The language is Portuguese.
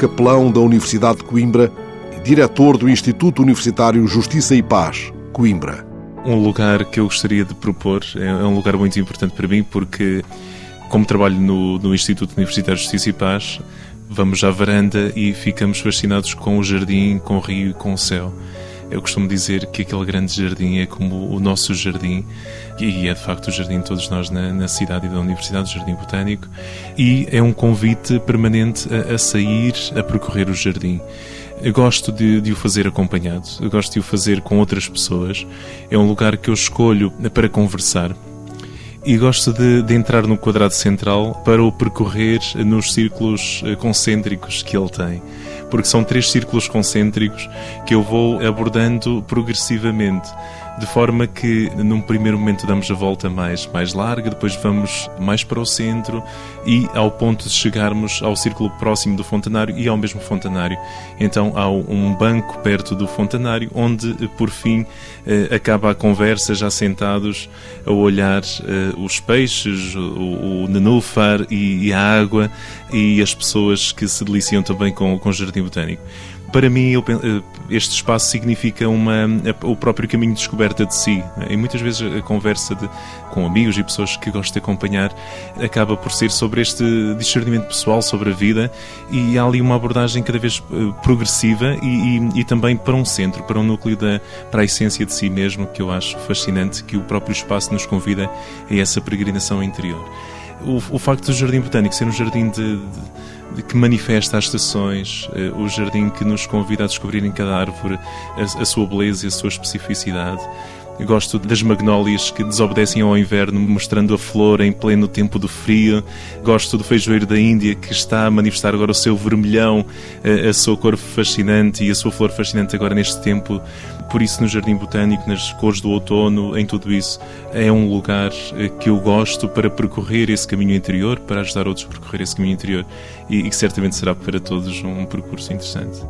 capelão da Universidade de Coimbra e diretor do Instituto Universitário Justiça e Paz, Coimbra. Um lugar que eu gostaria de propor é um lugar muito importante para mim porque, como trabalho no, no Instituto Universitário Justiça e Paz, vamos à varanda e ficamos fascinados com o jardim, com o rio e com o céu. Eu costumo dizer que aquele grande jardim é como o nosso jardim, e é de facto o jardim de todos nós na, na cidade e da Universidade, o Jardim Botânico, e é um convite permanente a, a sair, a percorrer o jardim. Eu gosto de, de, o fazer acompanhado, eu gosto de o fazer com outras pessoas. É um lugar que eu escolho para conversar. E gosto de, de entrar no quadrado central para o percorrer nos círculos eh, concêntricos que ele tem. Porque são três círculos concêntricos que eu vou abordando progressivamente de forma que num primeiro momento damos a volta mais, mais larga, depois vamos mais para o centro e ao ponto de chegarmos ao círculo próximo do fontanário e ao mesmo fontanário. Então há um banco perto do fontanário onde, por fim, eh, acaba a conversa já sentados a olhar eh, os peixes, o, nenúfar e, e, a água e as pessoas que se deliciam também com, com o jardim botânico para mim, eh, este espaço significa uma, o próprio caminho de descoberta de si. E muitas vezes a conversa de, com amigos e pessoas que gosto de acompanhar acaba por ser sobre este discernimento pessoal, sobre a vida, e há ali uma abordagem cada vez eh, progressiva e, e, e também para um centro, para um núcleo, da, para a essência de si mesmo, que eu acho fascinante, que o próprio espaço nos convida a essa peregrinação interior. O, o facto do Jardim Botânico ser um jardim de, de que manifesta as estações, eh, o jardim que nos convida a descobrir em cada árvore a, a sua beleza e a sua especificidade. Gosto das magnólias que desobedecem ao inverno, mostrando a flor em pleno tempo do frio. Gosto do feijoeiro da Índia, que está a manifestar agora o seu vermelhão, eh, a sua cor fascinante e a sua flor fascinante agora neste tempo. Por isso, no Jardim Botânico, nas cores do outono, em tudo isso, é um lugar eh, que eu gosto para percorrer esse caminho interior, para ajudar outros a percorrer esse caminho interior e que certamente será para todos um percurso interessante.